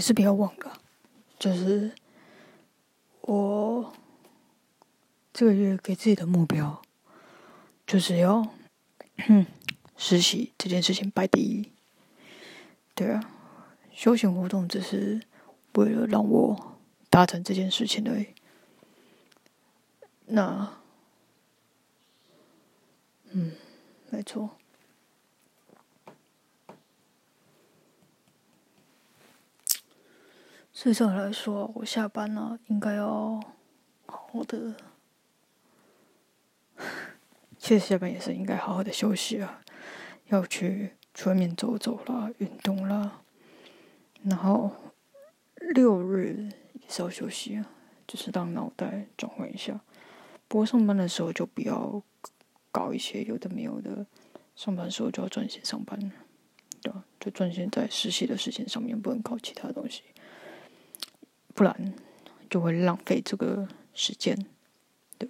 还是不要忘了，就是我这个月给自己的目标，就是要实习这件事情摆第一。对啊，休闲活动只是为了让我达成这件事情而已。那，嗯，没错。所以这样来说，我下班了应该要好好的。其实下班也是应该好好的休息啊，要去出外面走走啦，运动啦。然后六日也是要休息啊，就是让脑袋转换一下。不过上班的时候就不要搞一些有的没有的，上班时候就要专心上班，对吧？就专心在实习的事情上面，不能搞其他东西。不然就会浪费这个时间，对。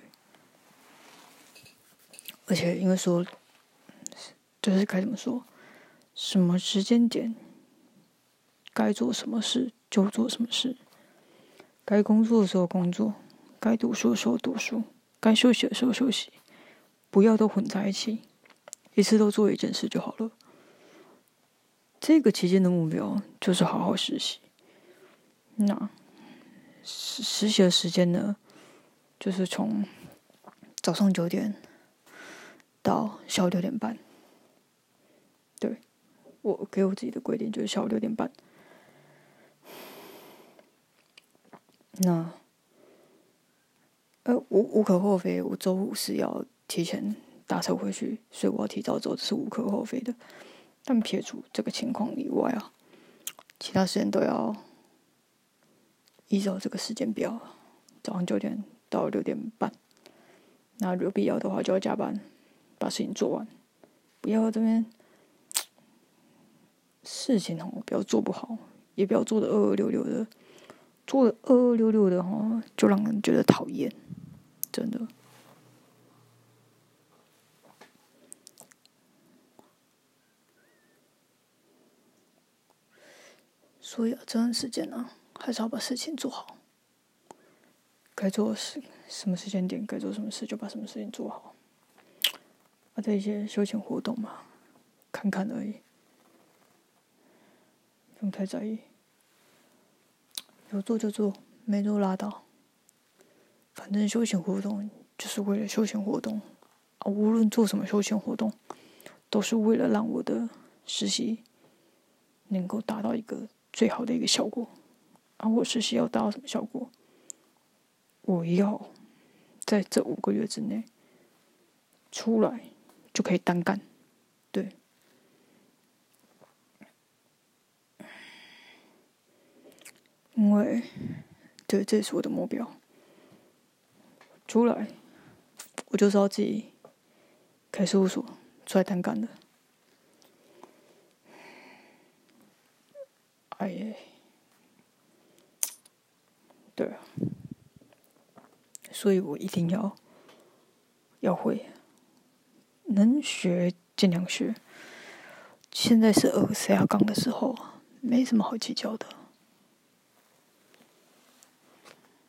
而且因为说，就是该怎么说，什么时间点该做什么事就做什么事，该工作的时候工作，该读书的时候读书，该休息的时候休息，不要都混在一起，一次都做一件事就好了。这个期间的目标就是好好实习，那。实习的时间呢，就是从早上九点到下午六点半。对，我给我自己的规定就是下午六点半。那，呃，无无可厚非，我周五是要提前打车回去，所以我要提早走，是无可厚非的。但撇除这个情况以外啊，其他时间都要。依照这个时间表，早上九点到六点半。那如必要的话，就要加班，把事情做完。不要这边事情哦，不要做不好，也不要做的二二六六的。做的二二六六的哦，就让人觉得讨厌，真的。所以啊，这段时间呢。还是要把事情做好，该做的事，什么时间点该做什么事，就把什么事情做好。啊，这些休闲活动嘛，看看而已，不用太在意。有做就做，没做拉倒。反正休闲活动就是为了休闲活动，啊，无论做什么休闲活动，都是为了让我的实习能够达到一个最好的一个效果。啊！我实习要达到什么效果？我要在这五个月之内出来就可以单干，对，因为对，这是我的目标。出来，我就是要自己开事务所出来单干的。哎！对，所以我一定要要会，能学尽量学。现在是二 C 二杠的时候，没什么好计较的。